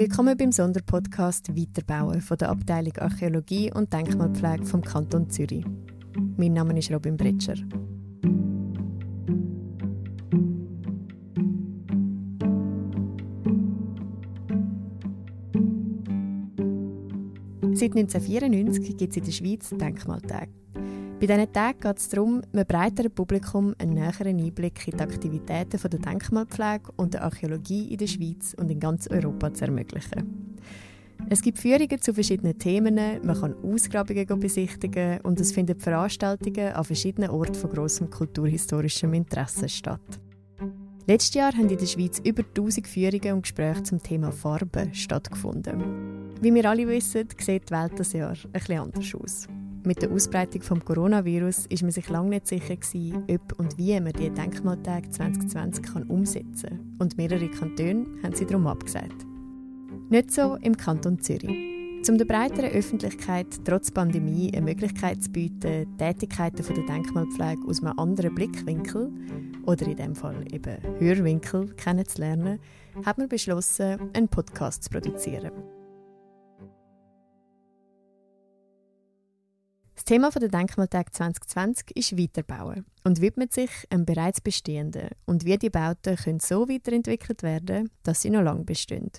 Willkommen beim Sonderpodcast Weiterbauen von der Abteilung Archäologie und Denkmalpflege vom Kanton Zürich. Mein Name ist Robin Bretscher. Seit 1994 gibt es in der Schweiz Denkmaltage. Bei diesen Tagen geht es darum, einem breiteren Publikum einen näheren Einblick in die Aktivitäten der Denkmalpflege und der Archäologie in der Schweiz und in ganz Europa zu ermöglichen. Es gibt Führungen zu verschiedenen Themen, man kann Ausgrabungen besichtigen und es finden Veranstaltungen an verschiedenen Orten von grossem kulturhistorischem Interesse statt. Letztes Jahr haben in der Schweiz über 1000 Führungen und Gespräche zum Thema Farben stattgefunden. Wie wir alle wissen, sieht die Welt das Jahr etwas anders aus. Mit der Ausbreitung des Coronavirus ist man sich lange nicht sicher gewesen, ob und wie man die Denkmaltage 2020 kann umsetzen kann. Und mehrere Kantone haben sie darum abgesagt. Nicht so im Kanton Zürich. Um der breiteren Öffentlichkeit trotz Pandemie eine Möglichkeit zu bieten, Tätigkeiten der Denkmalpflege aus einem anderen Blickwinkel oder in dem Fall eben Hörwinkel kennenzulernen, hat man beschlossen, einen Podcast zu produzieren. Thema der Denkmaltag 2020 ist Weiterbauen und widmet sich einem bereits bestehenden und wie die Bauten können so weiterentwickelt werden, dass sie noch lange bestehen.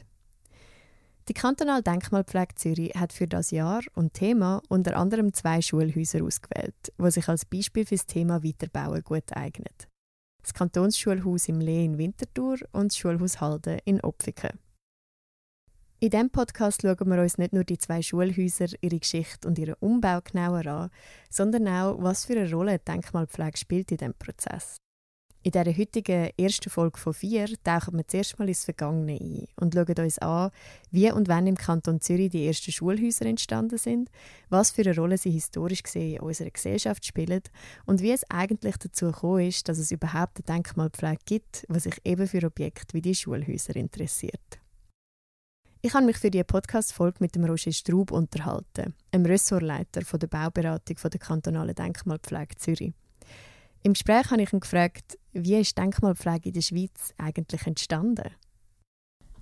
Die kantonale Denkmalpflege Zürich hat für das Jahr und Thema unter anderem zwei Schulhäuser ausgewählt, die sich als Beispiel für das Thema Weiterbauen gut eignen. Das Kantonsschulhaus im Lee in Winterthur und das Schulhaus Halden in Opfiken. In diesem Podcast schauen wir uns nicht nur die zwei Schulhäuser, ihre Geschichte und ihren Umbau genauer an, sondern auch, was für eine Rolle Denkmalpflege spielt in diesem Prozess. In dieser heutigen ersten Folge von vier tauchen wir zuerst mal ins Vergangene ein und schauen uns an, wie und wann im Kanton Zürich die ersten Schulhäuser entstanden sind, was für eine Rolle sie historisch gesehen in unserer Gesellschaft spielen und wie es eigentlich dazu gekommen ist, dass es überhaupt eine Denkmalpflege gibt, die sich eben für Objekte wie die Schulhäuser interessiert. Ich habe mich für die Podcast-Folge mit dem Roger Straub unterhalten, einem Ressortleiter der Bauberatung der kantonalen Denkmalpflege Zürich. Im Gespräch habe ich ihn gefragt, wie ist Denkmalpflege in der Schweiz eigentlich entstanden?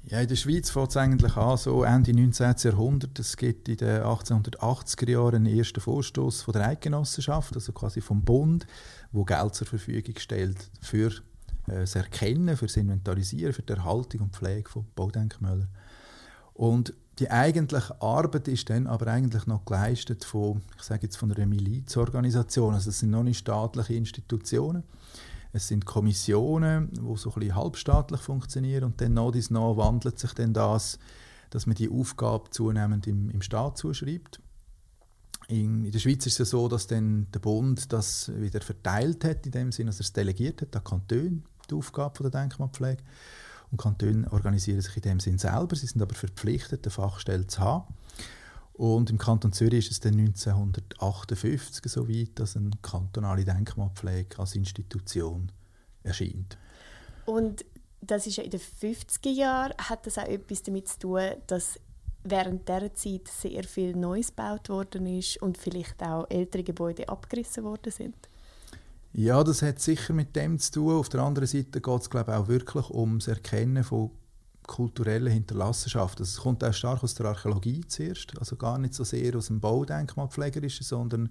Ja, in der Schweiz fängt es eigentlich an, so Ende 19. Jahrhundert. Es gibt in den 1880er Jahren einen ersten Vorstoß von der Eidgenossenschaft, also quasi vom Bund, wo Geld zur Verfügung stellt für äh, das Erkennen, für das Inventarisieren, für die Erhaltung und Pflege von Baudenkmälern. Und die eigentliche Arbeit ist dann aber eigentlich noch geleistet von, ich sage jetzt von einer Milizorganisation. Also es sind noch nicht staatliche Institutionen. Es sind Kommissionen, die so ein bisschen halbstaatlich funktionieren und dann nach dies nach wandelt sich dann das, dass man die Aufgabe zunehmend im, im Staat zuschreibt. In, in, der Schweiz ist es ja so, dass dann der Bund das wieder verteilt hat, in dem Sinne, dass er es delegiert hat an Kantone, die Aufgabe von der Denkmalpflege. Und Kantone organisieren sich in dem Sinn selber. Sie sind aber verpflichtet, eine Fachstelle zu haben. Und im Kanton Zürich ist es dann 1958 so weit, dass eine kantonale Denkmalpflege als Institution erscheint. Und das ist ja in den 50er Jahren, hat das auch etwas damit zu tun, dass während dieser Zeit sehr viel Neues gebaut worden ist und vielleicht auch ältere Gebäude abgerissen worden sind? Ja, das hat sicher mit dem zu tun. Auf der anderen Seite geht es glaube auch wirklich um das Erkennen von kulturellen Hinterlassenschaften. Das kommt auch stark aus der Archäologie zuerst, also gar nicht so sehr aus dem Baudenkmalpflegerischen, sondern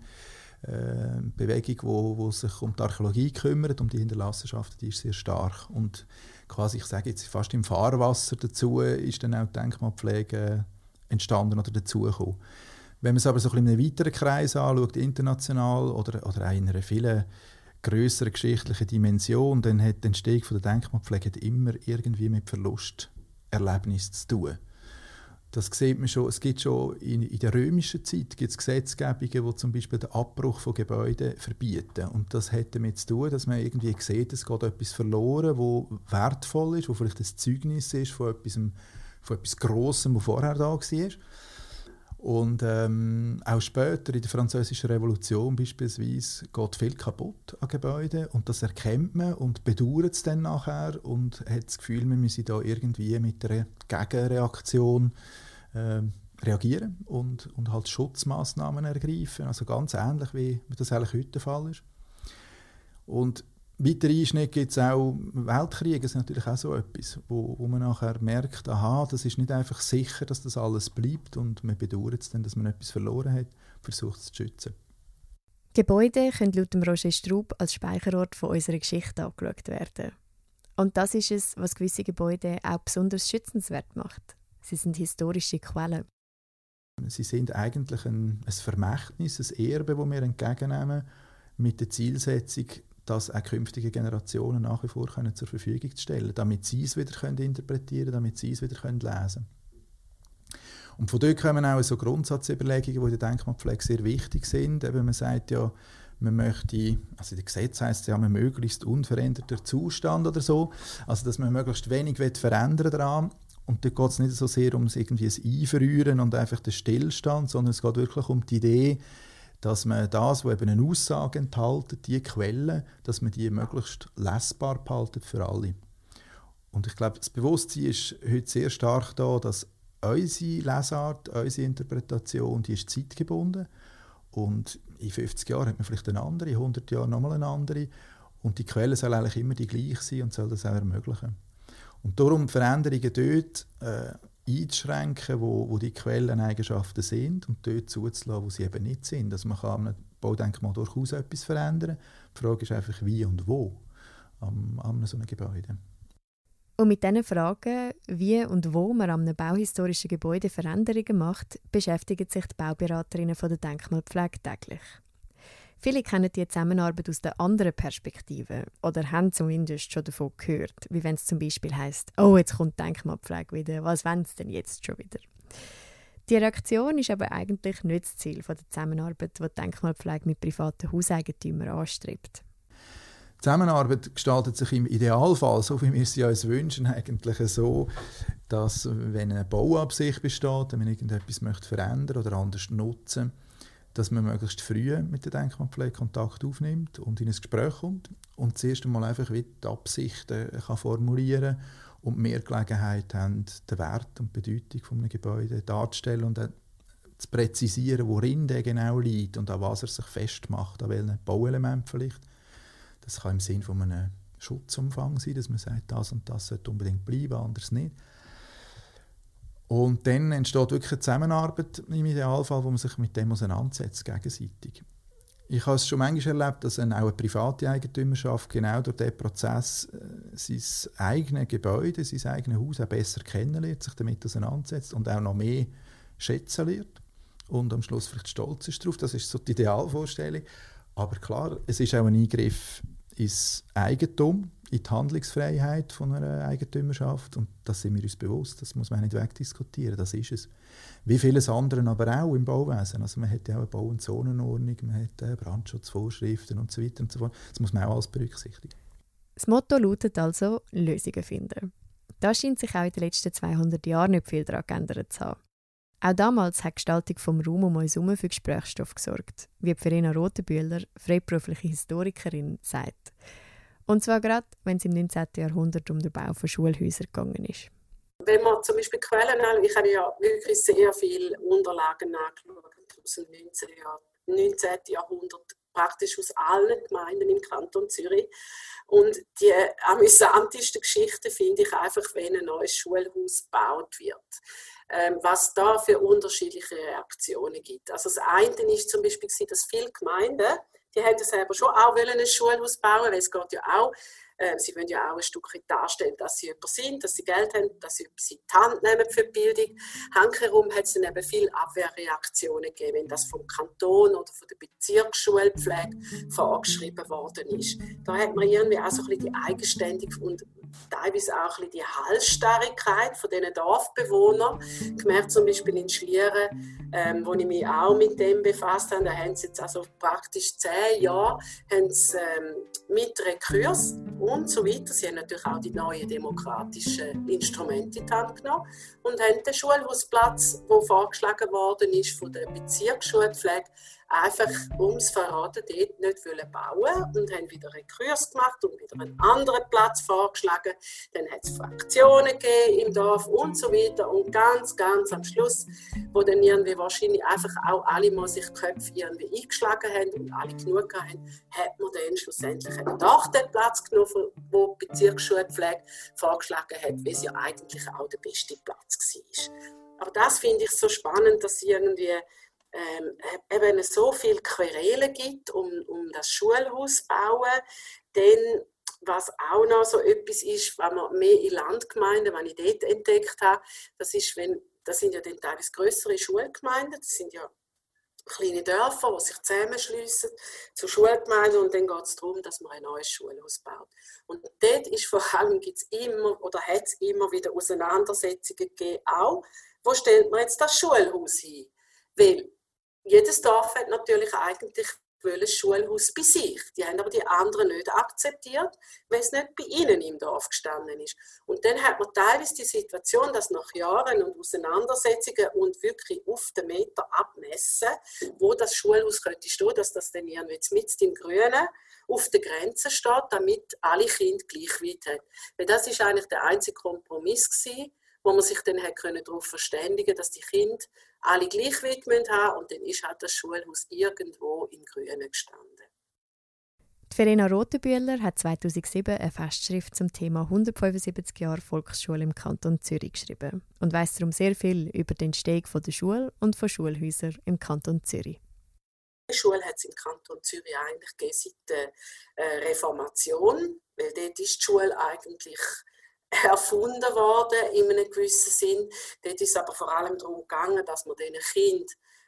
äh, eine Bewegung, wo, wo sich um die Archäologie kümmert, um die Hinterlassenschaften, die ist sehr stark. Und quasi, ich sage jetzt fast im Fahrwasser dazu, ist dann auch die Denkmalpflege entstanden oder dazugekommen. Wenn man es aber so ein bisschen in einem weiteren Kreis anschaut, international oder, oder auch in einer vielen größere geschichtliche Dimension, dann hat die Entstehung der Denkmalpflege immer irgendwie mit Verlusterlebnis zu tun. Das sieht man schon, es gibt schon in, in der römischen Zeit gibt's Gesetzgebungen, die zum Beispiel den Abbruch von Gebäuden verbieten. Und das hat damit zu tun, dass man irgendwie sieht, es geht etwas verloren, wo wertvoll ist, wo vielleicht ein Zeugnis ist von etwas, von etwas Grossem, was vorher da war. Und ähm, auch später in der Französischen Revolution beispielsweise geht viel kaputt an Gebäuden und das erkennt man und bedauert es dann nachher und hat das Gefühl, man müsse da irgendwie mit einer Gegenreaktion äh, reagieren und, und halt Schutzmaßnahmen ergreifen. Also ganz ähnlich wie das eigentlich heute der Fall ist. Und weiter Einschnitt gibt es auch Weltkriege, das ist natürlich auch so etwas, wo, wo man nachher merkt, aha, das ist nicht einfach sicher, dass das alles bleibt und man bedauert es dann, dass man etwas verloren hat, versucht es zu schützen. Gebäude können laut Roger Straub als Speicherort von unserer Geschichte angeschaut werden. Und das ist es, was gewisse Gebäude auch besonders schützenswert macht. Sie sind historische Quellen. Sie sind eigentlich ein, ein Vermächtnis, ein Erbe, das wir entgegennehmen, mit der Zielsetzung, das auch künftige Generationen nach wie vor können zur Verfügung zu stellen, damit sie es wieder können interpretieren damit sie es wieder können lesen. Und von dort kommen auch so Grundsatzüberlegungen, die in der Denkmalpflege sehr wichtig sind. Eben man sagt ja, man möchte, also in Gesetz heißt ja, man möglichst unveränderter Zustand oder so, also dass man möglichst wenig verändern daran. Und dort geht es nicht so sehr um irgendwie ein Einverrühren und einfach den Stillstand, sondern es geht wirklich um die Idee, dass man das, was eben eine Aussage enthält, die Quellen, dass man die möglichst lesbar behaltet für alle. Und ich glaube, das Bewusstsein ist heute sehr stark da, dass unsere Lesart, unsere Interpretation, die ist zeitgebunden. Und in 50 Jahren hat man vielleicht eine andere, in 100 Jahren nochmal eine andere. Und die Quellen sollen eigentlich immer die gleiche sein und soll das auch ermöglichen. Und darum Veränderungen dort äh, einzuschränken, wo, wo die Quelleneigenschaften sind und dort zuzulassen, wo sie eben nicht sind. Also man kann am Baudenkmal durchaus etwas verändern. Die Frage ist einfach, wie und wo an, an so einem Gebäude. Und mit diesen Fragen, wie und wo man an einem bauhistorischen Gebäude Veränderungen macht, beschäftigen sich die Bauberaterinnen von der Denkmalpflege täglich. Viele kennen die Zusammenarbeit aus der anderen Perspektive oder haben zumindest schon davon gehört, wie wenn es zum Beispiel heißt: Oh, jetzt kommt Denkmalpflege wieder. Was wollen sie denn jetzt schon wieder? Die Reaktion ist aber eigentlich nicht das Ziel der Zusammenarbeit, die die Denkmalpflege mit privaten Hauseigentümern anstrebt. Die Zusammenarbeit gestaltet sich im Idealfall, so wie wir sie uns wünschen, eigentlich so, dass wenn eine Bauabsicht besteht, wenn man irgendetwas möchte verändern oder anders nutzen möchte, dass man möglichst früh mit der Denkmalpflege Kontakt aufnimmt und in ein Gespräch kommt und zuerst einmal einfach die Absichten kann formulieren und mehr Gelegenheit haben, den Wert und die Bedeutung von einem Gebäude darzustellen und zu präzisieren, worin der genau liegt und an was er sich festmacht, an welchen Bauelement vielleicht. Das kann im Sinne von einem Schutzumfang sein, dass man sagt, das und das sollte unbedingt bleiben, anders nicht. Und dann entsteht wirklich eine Zusammenarbeit im Idealfall, wo man sich mit dem auseinandersetzt, gegenseitig. Ich habe es schon manchmal erlebt, dass eine, auch eine private Eigentümerschaft genau durch diesen Prozess äh, sein eigenes Gebäude, sein eigenes Haus auch besser kennenlernt, sich damit auseinandersetzt und auch noch mehr schätzen lernt und am Schluss vielleicht stolz ist darauf. Das ist so die Idealvorstellung. Aber klar, es ist auch ein Eingriff ins Eigentum, in die Handlungsfreiheit von einer Eigentümerschaft. Und das sind wir uns bewusst, das muss man nicht wegdiskutieren, das ist es. Wie vieles andere aber auch im Bauwesen. Also man hat ja auch eine Bau- und Zonenordnung, man hat äh, Brandschutzvorschriften und so weiter und so fort. Das muss man auch alles berücksichtigen. Das Motto lautet also Lösungen finden. Da scheint sich auch in den letzten 200 Jahren nicht viel daran geändert zu haben. Auch damals hat die Gestaltung vom Raum um uns herum für Gesprächsstoff gesorgt, wie Verena Rotenbühler, freiberufliche Historikerin, sagt. Und zwar gerade, wenn es im 19. Jahrhundert um den Bau von Schulhäusern gegangen ist. Wenn man zum Beispiel Quellen anschaut, ich habe ja wirklich sehr viele Unterlagen angeschaut aus dem 19. Jahr, 19. Jahrhundert, praktisch aus allen Gemeinden im Kanton Zürich. Und die amüsanteste Geschichte finde ich einfach, wenn ein neues Schulhaus gebaut wird ähm, was da für unterschiedliche Reaktionen gibt. Also das eine ist zum Beispiel, dass viele Gemeinden, die hätten selber schon auch ein Schulhaus bauen, weil es geht ja auch ähm, sie wollen ja auch ein Stück darstellen, dass sie jemand sind, dass sie Geld haben, dass sie etwas in die Hand nehmen für die Bildung. Hankerum hat es dann eben viele Abwehrreaktionen gegeben, wenn das vom Kanton oder von der Bezirksschulpflege vorgeschrieben worden ist. Da hat man irgendwie auch so ein bisschen die Eigenständigkeit und teilweise auch ein die Halsstarrigkeit von diesen Dorfbewohnern gemerkt, zum Beispiel in Schlieren, ähm, wo ich mich auch mit dem befasst habe. Da haben sie jetzt also praktisch zehn Jahre haben sie, ähm, mit Rekurs und so weiter. Sie haben natürlich auch die neuen demokratischen Instrumente in die Hand genommen und haben den Schulhausplatz, der vorgeschlagen worden ist von der Bezirksschulpflege, einfach ums Verraten dort nicht wollen bauen und haben wieder einen Kurs gemacht und wieder einen anderen Platz vorgeschlagen. Dann hat es Fraktionen gegeben im Dorf und so weiter. Und ganz, ganz am Schluss, wo dann irgendwie wahrscheinlich einfach auch alle mal sich Köpfe irgendwie eingeschlagen haben und alle genug haben, hat man dann schlussendlich doch den Platz genommen, wo die Bezirksschulpflege vorgeschlagen hat, weil es ja eigentlich auch der beste Platz war. Aber das finde ich so spannend, dass irgendwie ähm, eben so viele Querelen gibt, um, um das Schulhaus zu bauen. Dann, was auch noch so etwas ist, wenn man mehr in Landgemeinden, wenn ich dort entdeckt habe, das ist, wenn, das sind ja dann teilweise größere Schulgemeinden, das sind ja kleine Dörfer, die sich zusammenschliessen zu Schulgemeinden und dann geht es darum, dass man ein neues Schulhaus baut. Und dort ist vor allem gibt's immer oder hat es immer wieder Auseinandersetzungen gegeben, auch, wo stellt man jetzt das Schulhaus hin? Weil jedes Dorf hat natürlich eigentlich ein Schulhaus bei sich. Die haben aber die anderen nicht akzeptiert, weil es nicht bei ihnen im Dorf gestanden ist. Und dann hat man teilweise die Situation, dass nach Jahren und Auseinandersetzungen und wirklich auf den Meter abmessen, wo das Schulhaus könnte stehen, dass das dann irgendwie mit dem Grünen auf der Grenze steht, damit alle Kinder gleich weit haben. Weil das ist eigentlich der einzige Kompromiss gewesen, wo man sich dann darauf verständigen dass die Kinder alle gleich weit haben und dann ist halt das Schulhaus irgendwo in Grünen gestanden. Die Verena Rotenbühler hat 2007 eine Festschrift zum Thema 175 Jahre Volksschule im Kanton Zürich geschrieben und weiß darum sehr viel über den Steg von der Schule und von Schulhäusern im Kanton Zürich. Die Schule hat es im Kanton Zürich eigentlich seit der äh, Reformation, weil dort ist die Schule eigentlich erfunden worden in einem gewissen Sinn. Dort ist es aber vor allem darum gegangen, dass man diesen Kindern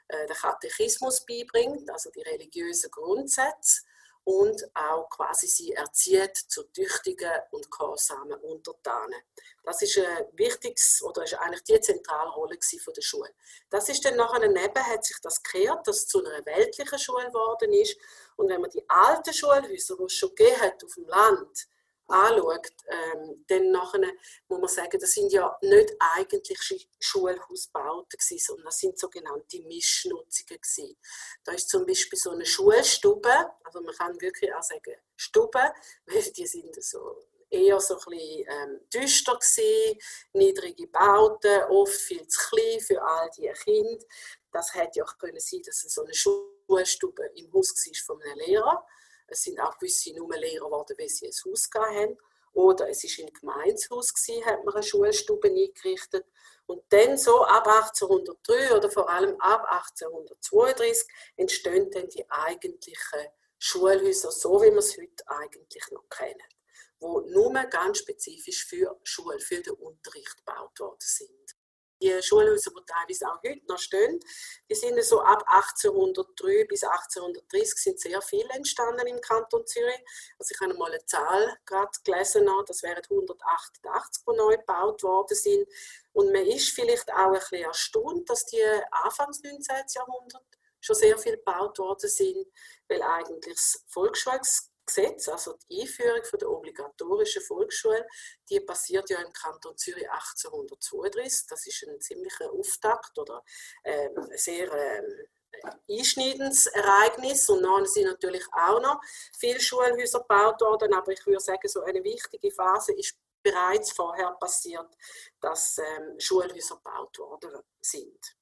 äh, den Katechismus beibringt, also die religiösen Grundsätze und auch quasi sie erzieht zu tüchtigen und gehorsamen Untertanen. Das ist ein wichtiges oder ist eigentlich die zentrale Rolle von der Schule. Das ist dann nachher daneben hat sich das gekehrt, dass es zu einer weltlichen Schule geworden ist und wenn man die alten Schulhäuser, die es schon gegeben hat auf dem Land, anschaut, ähm, dann nachher muss man sagen, das sind ja nicht eigentlich Schulhausbauten gewesen, sondern das sind sogenannte Mischnutzungen gewesen. Da ist zum Beispiel so eine Schulstube, also man kann wirklich auch sagen Stube, weil die sind so eher so ein bisschen ähm, düster gewesen, niedrige Bauten, oft viel zu klein für all die Kinder. Das hätte ja auch können sein, dass es so eine Schulstube im Haus war von einem Lehrer es sind auch gewisse nur Lehrer geworden, weil sie ein Haus haben. Oder es war ein Gemeinshaus, hat man eine Schulstube eingerichtet. Und dann so ab 1803 oder vor allem ab 1832 entstehen dann die eigentlichen Schulhäuser, so wie wir es heute eigentlich noch kennen, wo nur ganz spezifisch für Schule, für den Unterricht gebaut worden sind die Schulhäuser, die teilweise auch heute noch stehen, die sind so ab 1803 bis 1830 sind sehr viele entstanden im Kanton Zürich. Also ich habe mal eine Zahl gerade gelesen, das wären 188, die neu gebaut worden sind. Und man ist vielleicht auch ein bisschen erstaunt, dass die Anfangs 19. Jahrhundert schon sehr viel gebaut worden sind, weil eigentlich das Volksschulgesetz Gesetz, also die Einführung von der obligatorischen Volksschule, die passiert ja im Kanton Zürich 1832. Das ist ein ziemlicher Auftakt oder ein sehr ähm, einschneidendes Ereignis. Und dann sind natürlich auch noch viele Schulhäuser gebaut worden, aber ich würde sagen, so eine wichtige Phase ist bereits vorher passiert, dass ähm, Schulhäuser gebaut worden sind.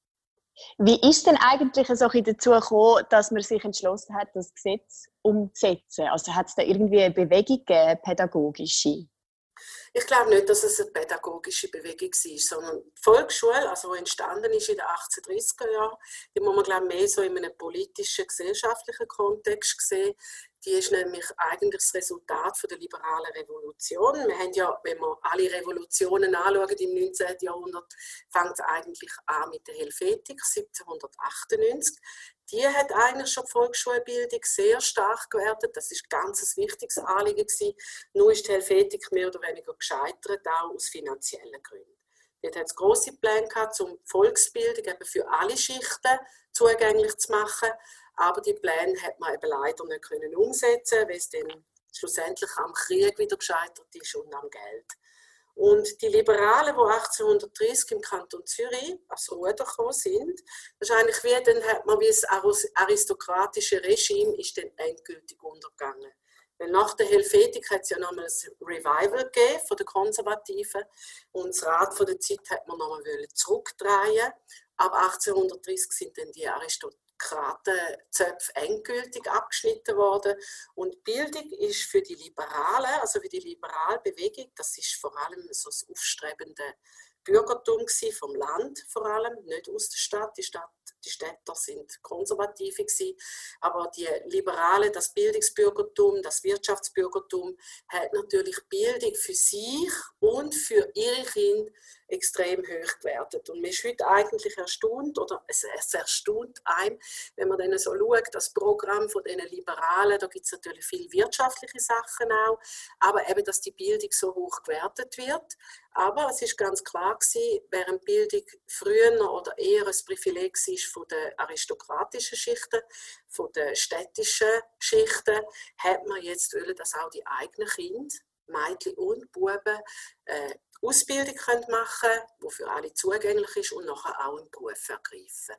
Wie ist denn eigentlich so dazu gekommen, dass man sich entschlossen hat, das Gesetz umzusetzen? Also hat es da irgendwie eine Bewegung gegeben, pädagogische? Ich glaube nicht, dass es eine pädagogische Bewegung war, sondern die Volksschule, also die entstanden ist in den 1830er Jahren, die muss man glaube mehr so in einem politischen, gesellschaftlichen Kontext sehen. Die ist nämlich eigentlich das Resultat von der liberalen Revolution. Wir haben ja, wenn wir alle Revolutionen anschauen im 19. Jahrhundert, fängt es eigentlich an mit der Helvetik 1798 die hat eigentlich schon die Volksschulbildung sehr stark gewertet. Das ist ganz ein wichtiges Anliegen gewesen. Nur ist die Helvetik mehr oder weniger gescheitert, auch aus finanziellen Gründen. Dort hat es grosse Pläne gehabt, um Volksbildung eben für alle Schichten zugänglich zu machen. Aber die Pläne hat man eben leider nicht können umsetzen, weil es dann schlussendlich am Krieg wieder gescheitert ist und am Geld. Und die Liberalen, die 1830 im Kanton Zürich als Ruder gekommen sind, eigentlich wie, dann hat man wie das aristokratische Regime ist dann endgültig untergegangen. Weil nach der Helvetik hat es ja nochmal ein Revival gegeben von den Konservativen und das Rad von der Zeit hat man nochmal zurückdrehen. Ab 1830 sind dann die Aristokratenzöpfe endgültig abgeschnitten worden und Bildung ist für die Liberalen, also für die Liberalbewegung, das ist vor allem so das aufstrebende Bürgertum vom Land vor allem, nicht aus der Stadt. Die Stadt die Städter sind konservative gewesen, aber die Liberale, das Bildungsbürgertum, das Wirtschaftsbürgertum hat natürlich Bildung für sich und für ihre Kinder extrem hoch gewertet. Und man ist heute eigentlich erstaunt, oder es, es erstaunt einem, wenn man dann so schaut, das Programm von den Liberalen, da gibt es natürlich viele wirtschaftliche Sachen auch, aber eben, dass die Bildung so hoch gewertet wird. Aber es ist ganz klar gewesen, während Bildung früher oder eher ein Privileg war von den aristokratischen Schichten, von den städtischen Schichten, hat man jetzt wollen, dass auch die eigenen Kinder, Mädchen und Buben, äh, Ausbildung machen können, die für alle zugänglich ist und nachher auch einen Beruf ergreifen.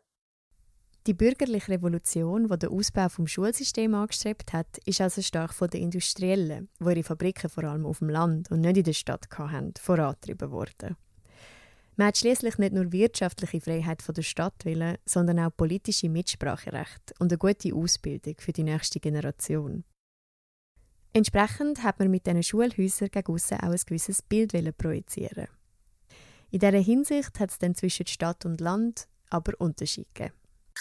Die bürgerliche Revolution, die den Ausbau des Schulsystems angestrebt hat, ist also stark von den Industriellen, die ihre Fabriken vor allem auf dem Land und nicht in der Stadt hatten, vorangetrieben worden. Man hat schließlich nicht nur wirtschaftliche Freiheit von der Stadt willen, sondern auch politische Mitspracherecht und eine gute Ausbildung für die nächste Generation. Entsprechend hat man mit diesen Schulhäusern gegen auch ein gewisses Bild projizieren. In dieser Hinsicht hat es dann zwischen Stadt und Land aber Unterschiede gegeben.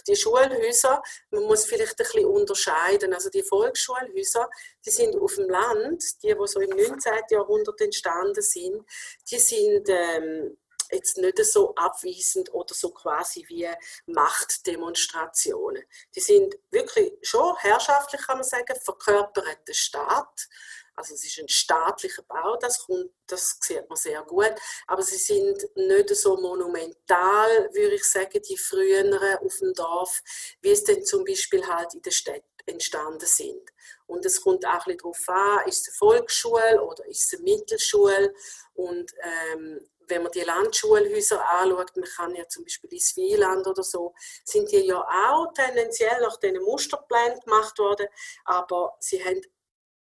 Die Schulhäuser, man muss vielleicht ein bisschen unterscheiden. Also die Volksschulhäuser, die sind auf dem Land, die, die so im 19. Jahrhundert entstanden sind, die sind ähm, jetzt nicht so abweisend oder so quasi wie Machtdemonstrationen. Die sind wirklich schon herrschaftlich, kann man sagen, verkörperter Staat. Also es ist ein staatlicher Bau, das, kommt, das sieht man sehr gut. Aber sie sind nicht so monumental, würde ich sagen, die früheren auf dem Dorf, wie es denn zum Beispiel halt in der Stadt entstanden sind. Und es kommt auch ein bisschen darauf an, ist es eine Volksschule oder ist es eine Mittelschule. Und ähm, wenn man die Landschulhäuser anschaut, man kann ja zum Beispiel ins Wieland oder so, sind die ja auch tendenziell nach diesen Musterplänen gemacht worden, aber sie haben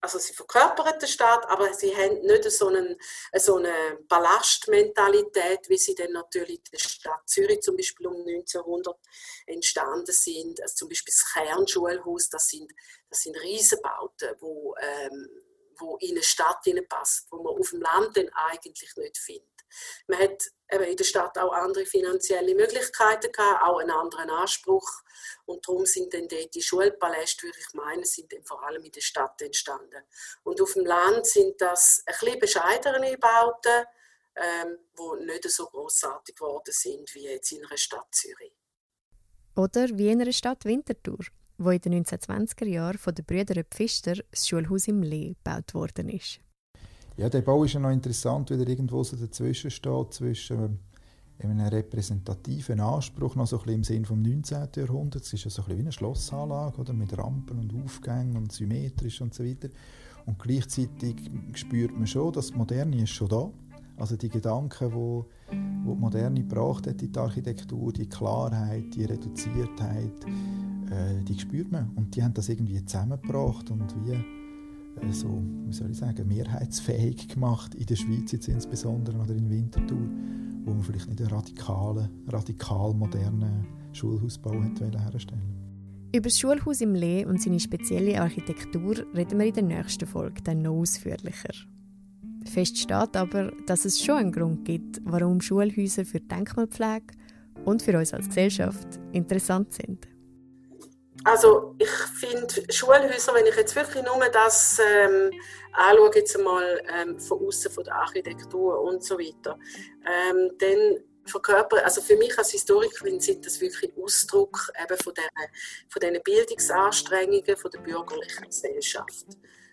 also sie verkörpern den Staat, aber sie haben nicht so, einen, so eine Ballastmentalität, wie sie dann natürlich in der Stadt Zürich zum Beispiel um 1900 entstanden sind. Also zum Beispiel das Kernschulhaus, das sind, das sind Riesenbauten, wo, ähm, wo in eine Stadt passt, wo man auf dem Land dann eigentlich nicht findet. Man hat eben in der Stadt auch andere finanzielle Möglichkeiten gehabt, auch einen anderen Anspruch. Und darum sind dann dort die Schulpaläste, würde ich meinen, sind dann vor allem in der Stadt entstanden. Und auf dem Land sind das ein bisschen bescheidenere Bauten, ähm, die nicht so großartig geworden sind wie jetzt in einer Stadt Zürich. Oder wie in einer Stadt Winterthur, wo in den 1920er Jahren von den Brüdern Pfister das Schulhaus im Lee gebaut worden ist. Ja, der Bau ist ja noch interessant, weil er irgendwo so dazwischen steht, zwischen einem repräsentativen Anspruch, noch so ein bisschen im Sinn vom 19. Jahrhunderts. Es ist ja so ein bisschen wie eine Schlossanlage, oder? mit Rampen und Aufgängen und symmetrisch und so weiter. Und gleichzeitig spürt man schon, dass das Moderne ist schon da. Also die Gedanken, wo, wo die Moderne gebracht in die Architektur, die Klarheit, die Reduziertheit, äh, die spürt man. Und die haben das irgendwie zusammengebracht und wie so, wie soll ich sagen, mehrheitsfähig gemacht in der Schweiz jetzt insbesondere oder in Winterthur, wo man vielleicht nicht einen radikalen, radikal modernen Schulhausbau herstellen über das Schulhaus im Lee und seine spezielle Architektur reden wir in der nächsten Folge dann noch ausführlicher. Fest steht aber, dass es schon einen Grund gibt, warum Schulhäuser für Denkmalpflege und für uns als Gesellschaft interessant sind. Also ich finde Schulhäuser, wenn ich jetzt wirklich nur das ähm, anschaue, jetzt mal ähm, von außen von der Architektur und so weiter, ähm, dann verkörpern, also für mich als Historikerin sind das wirklich Ausdruck eben von, der, von diesen Bildungsanstrengungen von der bürgerlichen Gesellschaft.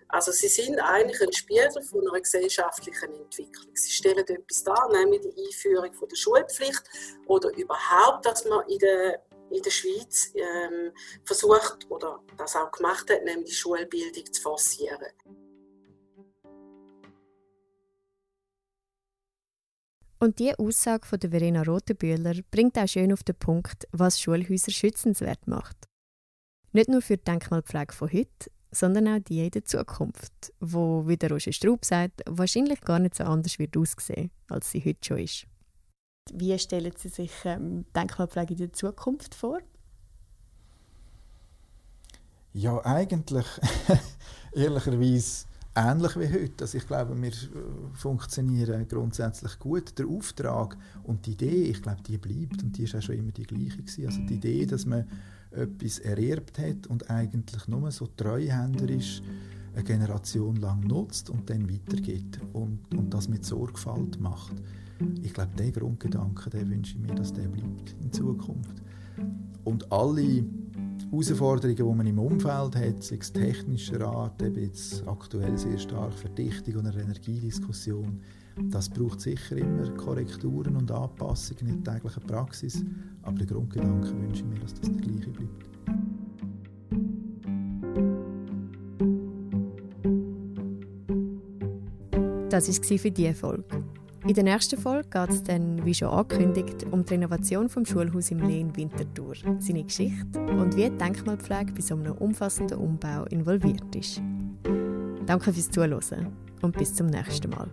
Also sie sind eigentlich ein Spiegel von einer gesellschaftlichen Entwicklung. Sie stellen etwas dar, nämlich die Einführung von der Schulpflicht oder überhaupt, dass man in der in der Schweiz ähm, versucht oder das auch gemacht hat, nämlich die Schulbildung zu forcieren. Und diese Aussage von der Verena Rotenbühler bringt auch schön auf den Punkt, was Schulhäuser schützenswert macht. Nicht nur für die Denkmalpflege von heute, sondern auch die in der Zukunft, wo, wie der Roger Straub sagt, wahrscheinlich gar nicht so anders wird aussehen, als sie heute schon ist. Wie stellen Sie sich ähm, Denkmalpflege in der Zukunft vor? Ja, eigentlich ehrlicherweise ähnlich wie heute. Also ich glaube, wir äh, funktionieren grundsätzlich gut. Der Auftrag und die Idee, ich glaube, die bleibt und die ist auch schon immer die gleiche gewesen. Also die Idee, dass man etwas ererbt hat und eigentlich nur so treuhänderisch eine Generation lang nutzt und dann weitergeht und, und das mit Sorgfalt macht. Ich glaube, der Grundgedanke, der wünsche ich mir, dass der bleibt in Zukunft. Und alle Herausforderungen, die man im Umfeld hat, sei es technischer Art, eben jetzt aktuell sehr stark Verdichtung und eine Energiediskussion, das braucht sicher immer Korrekturen und Anpassungen in der täglichen Praxis, aber der Grundgedanke wünsche ich mir, dass das der gleiche bleibt. Das war für diese Folge. In der nächsten Folge geht es dann, wie schon angekündigt, um die Renovation vom Schulhaus im Lehn Winterthur, seine Geschichte und wie die Denkmalpflege bei so einem umfassenden Umbau involviert ist. Danke fürs Zuhören und bis zum nächsten Mal.